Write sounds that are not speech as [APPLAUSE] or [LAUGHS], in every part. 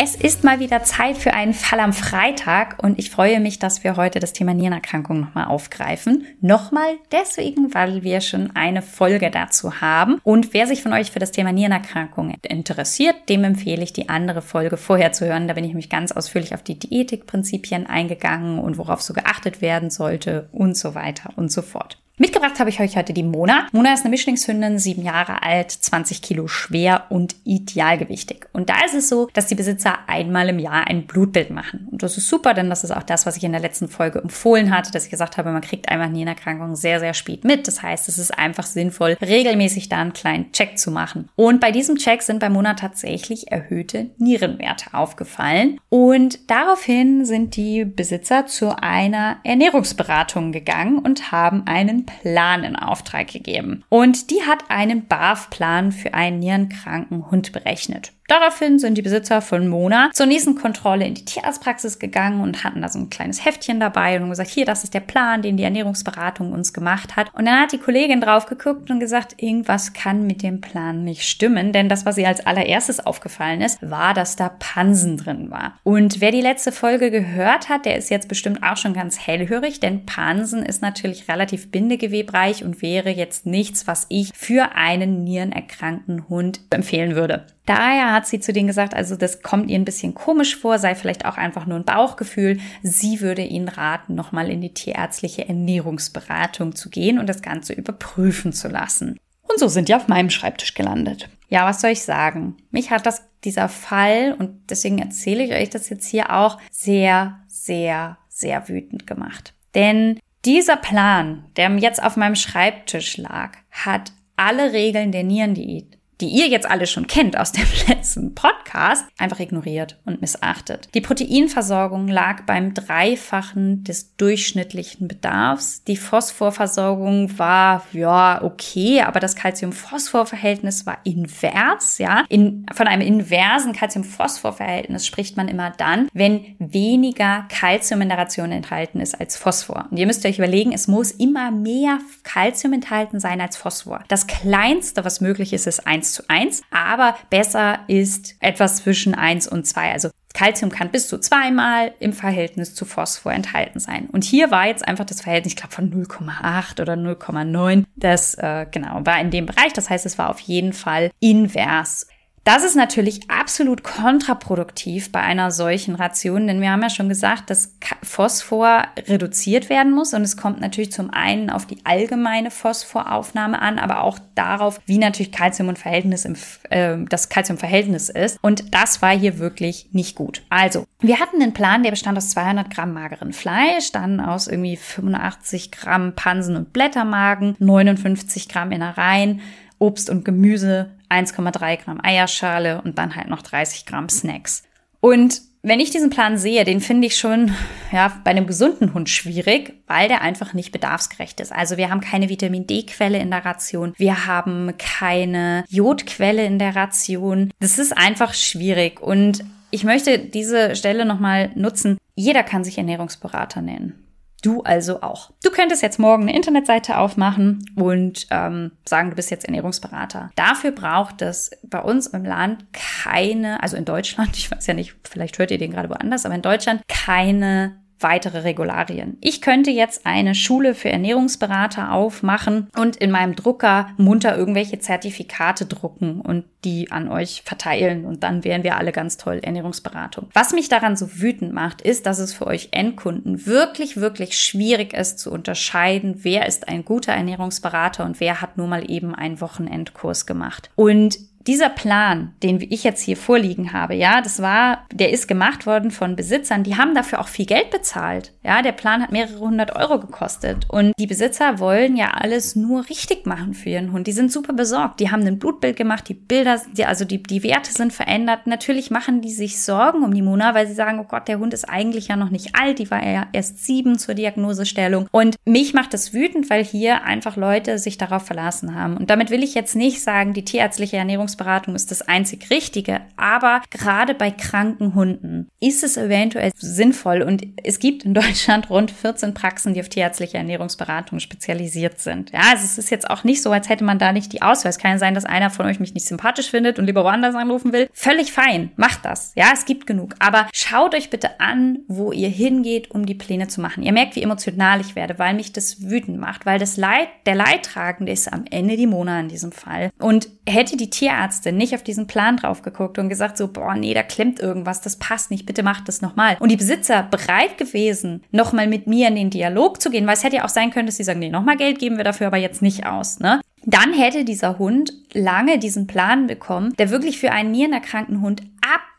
Es ist mal wieder Zeit für einen Fall am Freitag und ich freue mich, dass wir heute das Thema Nierenerkrankung nochmal aufgreifen. Nochmal deswegen, weil wir schon eine Folge dazu haben. Und wer sich von euch für das Thema Nierenerkrankung interessiert, dem empfehle ich, die andere Folge vorher zu hören. Da bin ich mich ganz ausführlich auf die Diätikprinzipien eingegangen und worauf so geachtet werden sollte und so weiter und so fort. Mitgebracht habe ich euch heute die Mona. Mona ist eine Mischlingshündin, sieben Jahre alt, 20 Kilo schwer und idealgewichtig. Und da ist es so, dass die Besitzer einmal im Jahr ein Blutbild machen. Und das ist super, denn das ist auch das, was ich in der letzten Folge empfohlen hatte, dass ich gesagt habe, man kriegt einfach Nierenerkrankung sehr, sehr spät mit. Das heißt, es ist einfach sinnvoll, regelmäßig da einen kleinen Check zu machen. Und bei diesem Check sind bei Mona tatsächlich erhöhte Nierenwerte aufgefallen. Und daraufhin sind die Besitzer zu einer Ernährungsberatung gegangen und haben einen Plan in Auftrag gegeben. Und die hat einen BAF-Plan für einen nierenkranken Hund berechnet. Daraufhin sind die Besitzer von Mona zur nächsten Kontrolle in die Tierarztpraxis gegangen und hatten da so ein kleines Heftchen dabei und gesagt, hier, das ist der Plan, den die Ernährungsberatung uns gemacht hat. Und dann hat die Kollegin drauf geguckt und gesagt, irgendwas kann mit dem Plan nicht stimmen, denn das, was ihr als allererstes aufgefallen ist, war, dass da Pansen drin war. Und wer die letzte Folge gehört hat, der ist jetzt bestimmt auch schon ganz hellhörig, denn Pansen ist natürlich relativ bindegewebreich und wäre jetzt nichts, was ich für einen nierenerkrankten Hund empfehlen würde. Daher hat sie zu denen gesagt, also das kommt ihr ein bisschen komisch vor, sei vielleicht auch einfach nur ein Bauchgefühl. Sie würde ihnen raten, nochmal in die tierärztliche Ernährungsberatung zu gehen und das Ganze überprüfen zu lassen. Und so sind die auf meinem Schreibtisch gelandet. Ja, was soll ich sagen? Mich hat das, dieser Fall, und deswegen erzähle ich euch das jetzt hier auch, sehr, sehr, sehr wütend gemacht. Denn dieser Plan, der jetzt auf meinem Schreibtisch lag, hat alle Regeln der Nierendiät die ihr jetzt alle schon kennt aus dem [LAUGHS] letzten Podcast, einfach ignoriert und missachtet. Die Proteinversorgung lag beim Dreifachen des durchschnittlichen Bedarfs. Die Phosphorversorgung war, ja, okay, aber das Calcium-Phosphor-Verhältnis war invers, ja. In, von einem inversen Calcium-Phosphor-Verhältnis spricht man immer dann, wenn weniger Calcium in der Ration enthalten ist als Phosphor. Und ihr müsst euch überlegen, es muss immer mehr Calcium enthalten sein als Phosphor. Das kleinste, was möglich ist, ist 1 1 zu 1, aber besser ist etwas zwischen 1 und 2. Also Calcium kann bis zu zweimal im Verhältnis zu Phosphor enthalten sein. Und hier war jetzt einfach das Verhältnis, ich glaube, von 0,8 oder 0,9. Das äh, genau war in dem Bereich. Das heißt, es war auf jeden Fall invers. Das ist natürlich absolut kontraproduktiv bei einer solchen Ration, denn wir haben ja schon gesagt, dass Phosphor reduziert werden muss und es kommt natürlich zum einen auf die allgemeine Phosphoraufnahme an, aber auch darauf, wie natürlich Calcium und Verhältnis im, äh, das Calciumverhältnis ist. Und das war hier wirklich nicht gut. Also, wir hatten einen Plan, der bestand aus 200 Gramm mageren Fleisch, dann aus irgendwie 85 Gramm Pansen und Blättermagen, 59 Gramm Innereien, Obst und Gemüse, 1,3 Gramm Eierschale und dann halt noch 30 Gramm Snacks. Und wenn ich diesen Plan sehe, den finde ich schon ja, bei einem gesunden Hund schwierig, weil der einfach nicht bedarfsgerecht ist. Also wir haben keine Vitamin D-Quelle in der Ration, wir haben keine Jodquelle in der Ration. Das ist einfach schwierig und ich möchte diese Stelle nochmal nutzen. Jeder kann sich Ernährungsberater nennen. Du also auch. Du könntest jetzt morgen eine Internetseite aufmachen und ähm, sagen, du bist jetzt Ernährungsberater. Dafür braucht es bei uns im Land keine, also in Deutschland, [LAUGHS] ich weiß ja nicht, vielleicht hört ihr den gerade woanders, aber in Deutschland keine weitere Regularien. Ich könnte jetzt eine Schule für Ernährungsberater aufmachen und in meinem Drucker munter irgendwelche Zertifikate drucken und die an euch verteilen und dann wären wir alle ganz toll Ernährungsberatung. Was mich daran so wütend macht, ist, dass es für euch Endkunden wirklich, wirklich schwierig ist zu unterscheiden, wer ist ein guter Ernährungsberater und wer hat nur mal eben einen Wochenendkurs gemacht. Und dieser Plan, den ich jetzt hier vorliegen habe, ja, das war, der ist gemacht worden von Besitzern, die haben dafür auch viel Geld bezahlt. Ja, der Plan hat mehrere hundert Euro gekostet. Und die Besitzer wollen ja alles nur richtig machen für ihren Hund. Die sind super besorgt. Die haben ein Blutbild gemacht, die Bilder, die, also die, die Werte sind verändert. Natürlich machen die sich Sorgen um die Mona, weil sie sagen, oh Gott, der Hund ist eigentlich ja noch nicht alt. Die war ja erst sieben zur Diagnosestellung. Und mich macht das wütend, weil hier einfach Leute sich darauf verlassen haben. Und damit will ich jetzt nicht sagen, die tierärztliche Ernährungs Ernährungsberatung ist das einzig Richtige, aber gerade bei kranken Hunden ist es eventuell sinnvoll und es gibt in Deutschland rund 14 Praxen, die auf tierärztliche Ernährungsberatung spezialisiert sind. Ja, also es ist jetzt auch nicht so, als hätte man da nicht die Auswahl. Es kann sein, dass einer von euch mich nicht sympathisch findet und lieber woanders anrufen will. Völlig fein, macht das. Ja, es gibt genug. Aber schaut euch bitte an, wo ihr hingeht, um die Pläne zu machen. Ihr merkt, wie emotional ich werde, weil mich das wütend macht, weil das Leid, der Leidtragende ist am Ende die Mona in diesem Fall. Und hätte die Tierärztin nicht auf diesen Plan drauf geguckt und gesagt so, boah, nee, da klemmt irgendwas, das passt nicht, bitte macht das nochmal. Und die Besitzer bereit gewesen, nochmal mit mir in den Dialog zu gehen, weil es hätte ja auch sein können, dass sie sagen, nee, nochmal Geld geben wir dafür aber jetzt nicht aus, ne? Dann hätte dieser Hund lange diesen Plan bekommen, der wirklich für einen nierenerkrankten Hund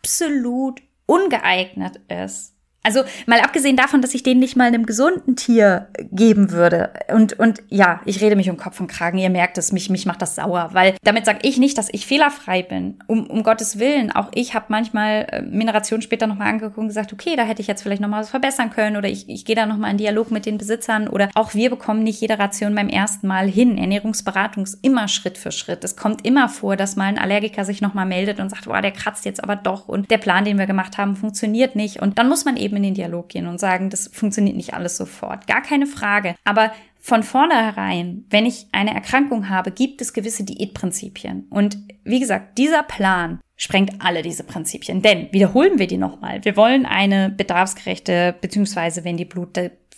absolut ungeeignet ist. Also mal abgesehen davon, dass ich den nicht mal einem gesunden Tier geben würde. Und, und ja, ich rede mich um Kopf und Kragen. Ihr merkt es, mich, mich macht das sauer. Weil damit sage ich nicht, dass ich fehlerfrei bin. Um, um Gottes Willen. Auch ich habe manchmal äh, Mineration später nochmal angeguckt und gesagt, okay, da hätte ich jetzt vielleicht nochmal was verbessern können. Oder ich, ich gehe da nochmal in Dialog mit den Besitzern. Oder auch wir bekommen nicht jede Ration beim ersten Mal hin. Ernährungsberatung ist immer Schritt für Schritt. Es kommt immer vor, dass mal ein Allergiker sich nochmal meldet und sagt, boah, der kratzt jetzt aber doch. Und der Plan, den wir gemacht haben, funktioniert nicht. Und dann muss man eben in den Dialog gehen und sagen, das funktioniert nicht alles sofort. Gar keine Frage. Aber von vornherein, wenn ich eine Erkrankung habe, gibt es gewisse Diätprinzipien. Und wie gesagt, dieser Plan sprengt alle diese Prinzipien. Denn wiederholen wir die nochmal. Wir wollen eine bedarfsgerechte, beziehungsweise wenn die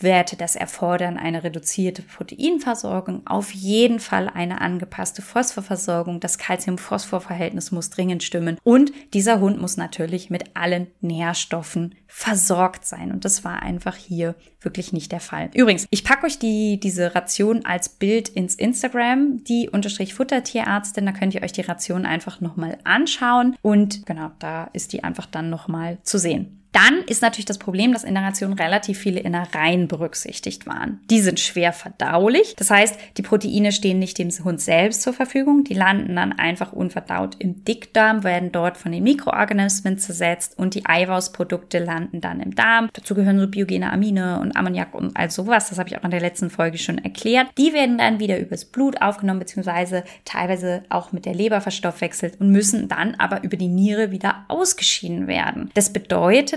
Blutwerte das erfordern, eine reduzierte Proteinversorgung, auf jeden Fall eine angepasste Phosphorversorgung. Das Calcium-Phosphor-Verhältnis muss dringend stimmen. Und dieser Hund muss natürlich mit allen Nährstoffen versorgt sein. Und das war einfach hier wirklich nicht der Fall. Übrigens, ich packe euch die, diese Ration als Bild ins Instagram, die unterstrich Futtertierärztin. Da könnt ihr euch die Ration einfach nochmal anschauen. Und genau, da ist die einfach dann nochmal zu sehen. Dann ist natürlich das Problem, dass in der Ration relativ viele Innereien berücksichtigt waren. Die sind schwer verdaulich. Das heißt, die Proteine stehen nicht dem Hund selbst zur Verfügung. Die landen dann einfach unverdaut im Dickdarm, werden dort von den Mikroorganismen zersetzt und die Eiweißprodukte landen dann im Darm. Dazu gehören so biogene Amine und Ammoniak und all sowas. Das habe ich auch in der letzten Folge schon erklärt. Die werden dann wieder übers Blut aufgenommen, beziehungsweise teilweise auch mit der Leber verstoffwechselt und müssen dann aber über die Niere wieder ausgeschieden werden. Das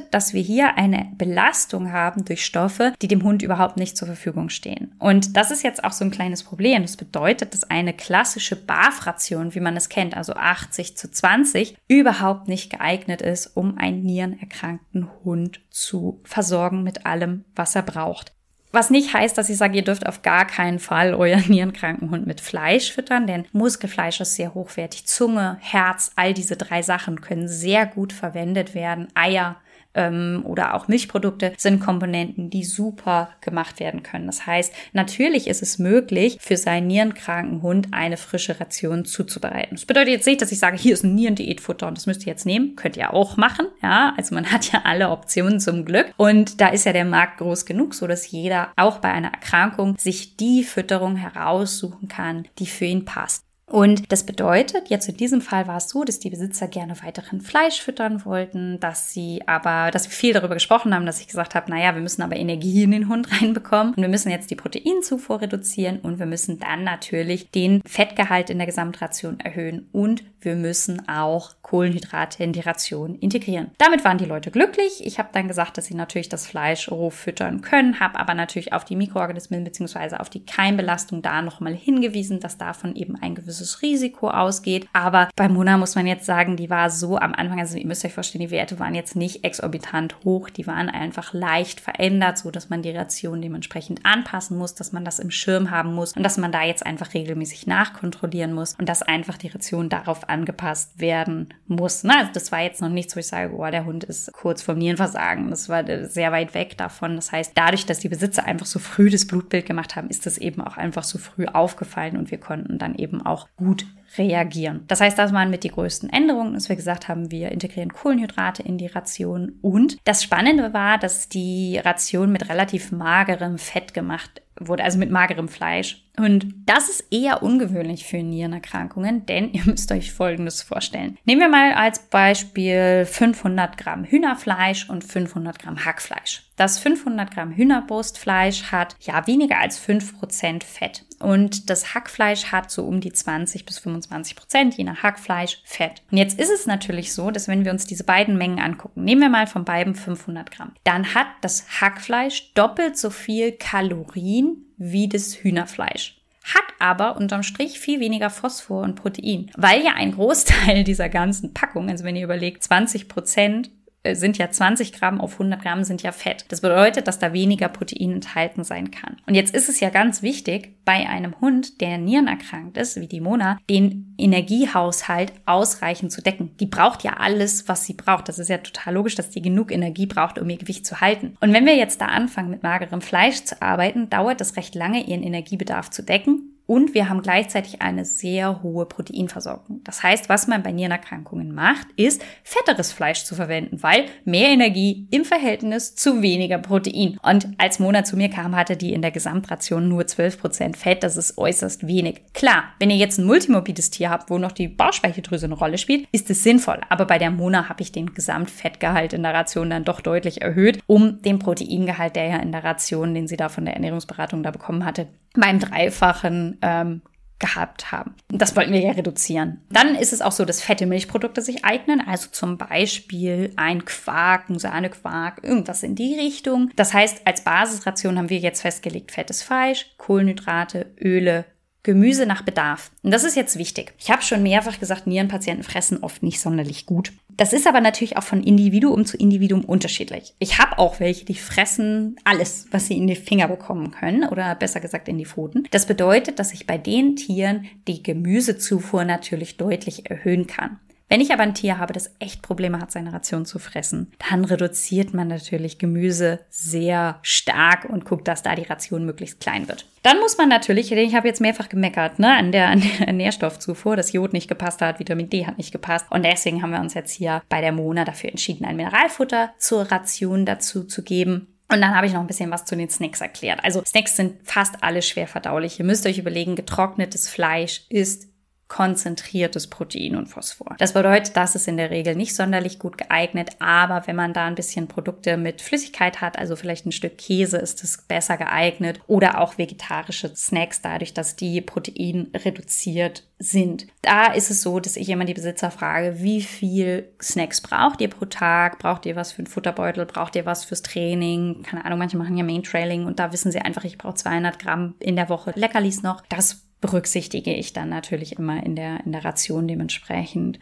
bedeutet, dass wir hier eine Belastung haben durch Stoffe, die dem Hund überhaupt nicht zur Verfügung stehen. Und das ist jetzt auch so ein kleines Problem. Das bedeutet, dass eine klassische BAF-Ration, wie man es kennt, also 80 zu 20, überhaupt nicht geeignet ist, um einen nierenerkrankten Hund zu versorgen mit allem, was er braucht. Was nicht heißt, dass ich sage, ihr dürft auf gar keinen Fall euren [LAUGHS] nierenkranken Hund mit Fleisch füttern, denn Muskelfleisch ist sehr hochwertig. Zunge, Herz, all diese drei Sachen können sehr gut verwendet werden. Eier, ähm, oder auch Milchprodukte sind Komponenten, die super gemacht werden können. Das heißt, natürlich ist es möglich, für seinen nierenkranken Hund eine frische Ration zuzubereiten. Das bedeutet jetzt nicht, dass ich sage, hier ist ein Nierendiätfutter und das müsst ihr jetzt nehmen. Könnt ihr auch machen. Ja, also man hat ja alle Optionen zum Glück. Und da ist ja der Markt groß genug, so dass jeder auch bei einer Erkrankung sich die Fütterung heraussuchen kann, die für ihn passt. Und das bedeutet, jetzt in diesem Fall war es so, dass die Besitzer gerne weiterhin Fleisch füttern wollten, dass sie aber, dass wir viel darüber gesprochen haben, dass ich gesagt habe, naja, wir müssen aber Energie in den Hund [LAUGHS] reinbekommen und wir müssen jetzt die Proteinzufuhr reduzieren und wir müssen dann natürlich den Fettgehalt in der Gesamtration erhöhen und wir müssen auch Kohlenhydrate in die Ration integrieren. Damit waren die Leute glücklich. Ich habe dann gesagt, dass sie natürlich das Fleisch roh füttern können, habe aber natürlich auf die Mikroorganismen bzw. auf die Keimbelastung da nochmal hingewiesen, dass davon eben ein gewisses Risiko ausgeht. Aber bei Mona muss man jetzt sagen, die war so am Anfang, also ihr müsst euch vorstellen, die Werte waren jetzt nicht exorbitant hoch, die waren einfach leicht verändert, so dass man die Ration dementsprechend anpassen muss, dass man das im Schirm haben muss und dass man da jetzt einfach regelmäßig nachkontrollieren muss und dass einfach die Ration darauf angepasst werden muss. Ne? Also das war jetzt noch nichts, wo ich sage, oh, der Hund ist kurz vor Nierenversagen. Das war sehr weit weg davon. Das heißt, dadurch, dass die Besitzer einfach so früh das Blutbild gemacht haben, ist das eben auch einfach so früh aufgefallen und wir konnten dann eben auch gut reagieren. Das heißt, das waren mit die größten Änderungen, dass wir gesagt haben, wir integrieren Kohlenhydrate in die Ration. Und das Spannende war, dass die Ration mit relativ magerem Fett gemacht wurde, also mit magerem Fleisch. Und das ist eher ungewöhnlich für Nierenerkrankungen, denn ihr müsst euch Folgendes vorstellen. Nehmen wir mal als Beispiel 500 Gramm Hühnerfleisch und 500 Gramm Hackfleisch. Das 500 Gramm Hühnerbrustfleisch hat ja weniger als 5% Fett und das Hackfleisch hat so um die 20 bis 25 Prozent, je nach Hackfleisch, Fett. Und jetzt ist es natürlich so, dass wenn wir uns diese beiden Mengen angucken, nehmen wir mal von beiden 500 Gramm, dann hat das Hackfleisch doppelt so viel Kalorien wie das Hühnerfleisch hat aber unterm Strich viel weniger Phosphor und Protein, weil ja ein Großteil [LAUGHS] dieser ganzen Packung, also wenn ihr überlegt, 20 Prozent sind ja 20 Gramm auf 100 Gramm sind ja Fett. Das bedeutet, dass da weniger Protein enthalten sein kann. Und jetzt ist es ja ganz wichtig, bei einem Hund, der nierenerkrankt ist, wie die Mona, den Energiehaushalt ausreichend zu decken. Die braucht ja alles, was sie braucht. Das ist ja total logisch, dass die genug Energie braucht, um ihr Gewicht zu halten. Und wenn wir jetzt da anfangen, mit magerem Fleisch zu arbeiten, dauert es recht lange, ihren Energiebedarf zu decken und wir haben gleichzeitig eine sehr hohe Proteinversorgung. Das heißt, was man bei Nierenerkrankungen macht, ist fetteres Fleisch zu verwenden, weil mehr Energie im Verhältnis zu weniger Protein. Und als Mona zu mir kam, hatte die in der Gesamtration nur 12% Fett. Das ist äußerst wenig. Klar, wenn ihr jetzt ein multimorbides Tier habt, wo noch die Bauchspeicheldrüse eine Rolle spielt, ist es sinnvoll. Aber bei der Mona habe ich den Gesamtfettgehalt in der Ration dann doch deutlich erhöht, um den Proteingehalt, der ja in der Ration, den sie da von der Ernährungsberatung da bekommen hatte, beim Dreifachen ähm, gehabt haben. Das wollten wir ja reduzieren. Dann ist es auch so, dass fette Milchprodukte sich eignen, also zum Beispiel ein Quark, ein Sahnequark, irgendwas in die Richtung. Das heißt, als Basisration haben wir jetzt festgelegt fettes Fleisch, Kohlenhydrate, Öle, Gemüse nach Bedarf. Und das ist jetzt wichtig. Ich habe schon mehrfach gesagt, Nierenpatienten fressen oft nicht sonderlich gut. Das ist aber natürlich auch von Individuum zu Individuum unterschiedlich. Ich habe auch welche, die fressen alles, was sie in die Finger bekommen können oder besser gesagt in die Pfoten. Das bedeutet, dass ich bei den Tieren die Gemüsezufuhr natürlich deutlich erhöhen kann. Wenn ich aber ein Tier habe, das echt Probleme hat, seine Ration zu fressen, dann reduziert man natürlich Gemüse sehr stark und guckt, dass da die Ration möglichst klein wird. Dann muss man natürlich, ich habe jetzt mehrfach gemeckert, ne, an der, [LAUGHS] an der Nährstoffzufuhr, das Jod nicht gepasst hat, Vitamin D hat nicht gepasst. Und deswegen haben wir uns jetzt hier bei der Mona dafür entschieden, ein Mineralfutter zur Ration dazu zu geben. Und dann habe ich noch ein bisschen was zu den Snacks erklärt. Also Snacks sind fast alle schwer verdaulich. Ihr müsst euch überlegen, getrocknetes Fleisch ist konzentriertes Protein und Phosphor. Das bedeutet, das ist in der Regel nicht sonderlich gut geeignet, aber wenn man da ein bisschen Produkte mit Flüssigkeit hat, also vielleicht ein Stück Käse, ist es besser geeignet oder auch vegetarische Snacks, dadurch, dass die Protein reduziert sind. Da ist es so, dass ich immer die Besitzer frage, wie viel Snacks braucht ihr pro Tag? Braucht ihr was für einen Futterbeutel? Braucht ihr was fürs Training? Keine Ahnung, manche machen ja Main Trailing und da wissen sie einfach, ich brauche 200 Gramm in der Woche Leckerlis noch. Das berücksichtige ich dann natürlich immer in der, in der Ration dementsprechend.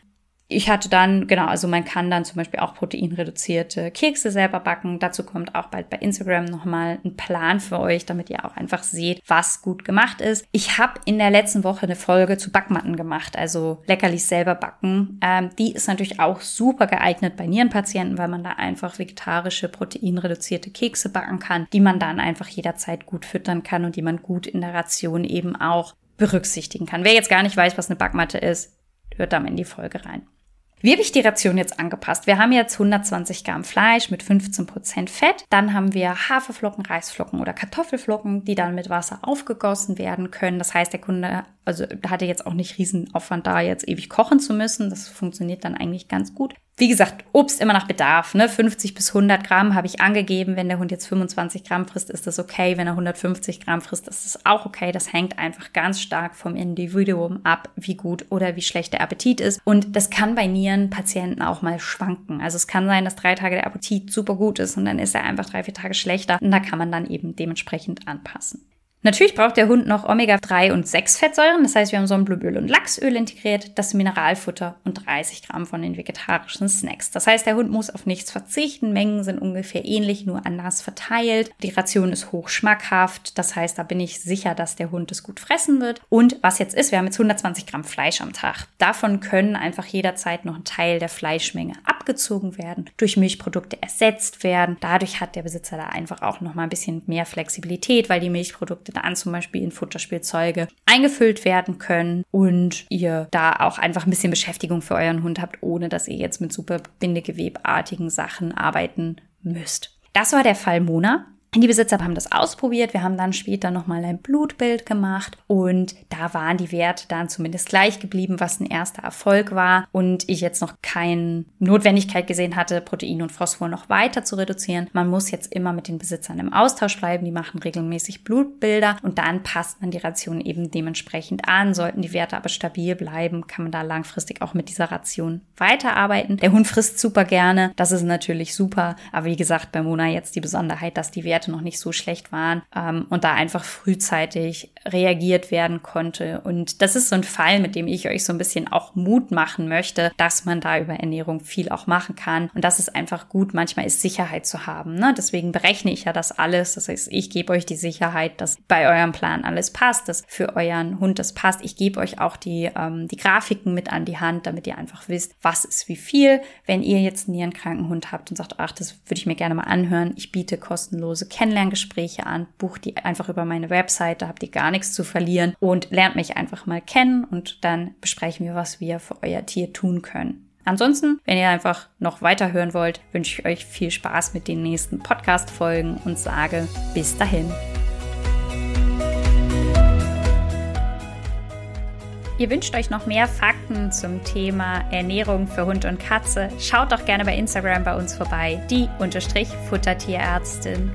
Ich hatte dann, genau, also man kann dann zum Beispiel auch proteinreduzierte Kekse selber backen. Dazu kommt auch bald bei Instagram nochmal ein Plan für euch, damit ihr auch einfach seht, was gut gemacht ist. Ich habe in der letzten Woche eine Folge zu Backmatten gemacht, also Leckerlis selber backen. Ähm, die ist natürlich auch super geeignet bei Nierenpatienten, weil man da einfach vegetarische, proteinreduzierte Kekse backen kann, die man dann einfach jederzeit gut füttern kann und die man gut in der Ration eben auch berücksichtigen kann. Wer jetzt gar nicht weiß, was eine Backmatte ist, hört da mal in die Folge rein. Wie habe ich die Ration jetzt angepasst? Wir haben jetzt 120 Gramm Fleisch mit 15 Prozent Fett. Dann haben wir Haferflocken, Reisflocken oder Kartoffelflocken, die dann mit Wasser aufgegossen werden können. Das heißt, der Kunde also hatte jetzt auch nicht riesen Aufwand da, jetzt ewig kochen zu müssen. Das funktioniert dann eigentlich ganz gut. Wie gesagt, Obst immer nach Bedarf. Ne? 50 bis 100 Gramm habe ich angegeben. Wenn der Hund jetzt 25 Gramm frisst, ist das okay. Wenn er 150 Gramm frisst, ist das auch okay. Das hängt einfach ganz stark vom Individuum ab, wie gut oder wie schlecht der Appetit ist. Und das kann bei Nierenpatienten auch mal schwanken. Also es kann sein, dass drei Tage der Appetit super gut ist und dann ist er einfach drei, vier Tage schlechter. Und da kann man dann eben dementsprechend anpassen. Natürlich braucht der Hund noch Omega-3 und 6 Fettsäuren. Das heißt, wir haben Sonnenblumenöl und Lachsöl integriert, das Mineralfutter und 30 Gramm von den vegetarischen Snacks. Das heißt, der Hund muss auf nichts verzichten. Mengen sind ungefähr ähnlich, nur anders verteilt. Die Ration ist hoch schmackhaft. Das heißt, da bin ich sicher, dass der Hund es gut fressen wird. Und was jetzt ist, wir haben jetzt 120 Gramm Fleisch am Tag. Davon können einfach jederzeit noch ein Teil der Fleischmenge abgezogen werden, durch Milchprodukte ersetzt werden. Dadurch hat der Besitzer da einfach auch noch mal ein bisschen mehr Flexibilität, weil die Milchprodukte dann zum Beispiel in Futterspielzeuge eingefüllt werden können und ihr da auch einfach ein bisschen Beschäftigung für euren Hund habt, ohne dass ihr jetzt mit super bindegewebartigen Sachen arbeiten müsst. Das war der Fall Mona. Die Besitzer haben das ausprobiert. Wir haben dann später nochmal ein Blutbild gemacht und da waren die Werte dann zumindest gleich geblieben, was ein erster Erfolg war. Und ich jetzt noch keine Notwendigkeit gesehen hatte, Protein und Phosphor noch weiter zu reduzieren. Man muss jetzt immer mit den Besitzern im Austausch bleiben. Die machen regelmäßig Blutbilder und dann passt man die Ration eben dementsprechend an. Sollten die Werte aber stabil bleiben, kann man da langfristig auch mit dieser Ration weiterarbeiten. Der Hund frisst super gerne. Das ist natürlich super. Aber wie gesagt, bei Mona jetzt die Besonderheit, dass die Werte Werte noch nicht so schlecht waren ähm, und da einfach frühzeitig reagiert werden konnte. Und das ist so ein Fall, mit dem ich euch so ein bisschen auch Mut machen möchte, dass man da über Ernährung viel auch machen kann. Und das ist einfach gut, manchmal ist Sicherheit zu haben. Ne? Deswegen berechne ich ja das alles. Das heißt, ich gebe euch die Sicherheit, dass bei eurem Plan alles passt, dass für euren Hund das passt. Ich gebe euch auch die, ähm, die Grafiken mit an die Hand, damit ihr einfach wisst, was ist wie viel. Wenn ihr jetzt einen nierenkranken Hund habt und sagt, ach, das würde ich mir gerne mal anhören, ich biete kostenlose Kennenlerngespräche an, bucht die einfach über meine Website, da habt ihr gar nichts zu verlieren und lernt mich einfach mal kennen und dann besprechen wir, was wir für euer Tier tun können. Ansonsten, wenn ihr einfach noch weiter hören wollt, wünsche ich euch viel Spaß mit den nächsten Podcast-Folgen und sage bis dahin. Ihr wünscht euch noch mehr Fakten zum Thema Ernährung für Hund und Katze? Schaut doch gerne bei Instagram bei uns vorbei, die Futtertierärztin.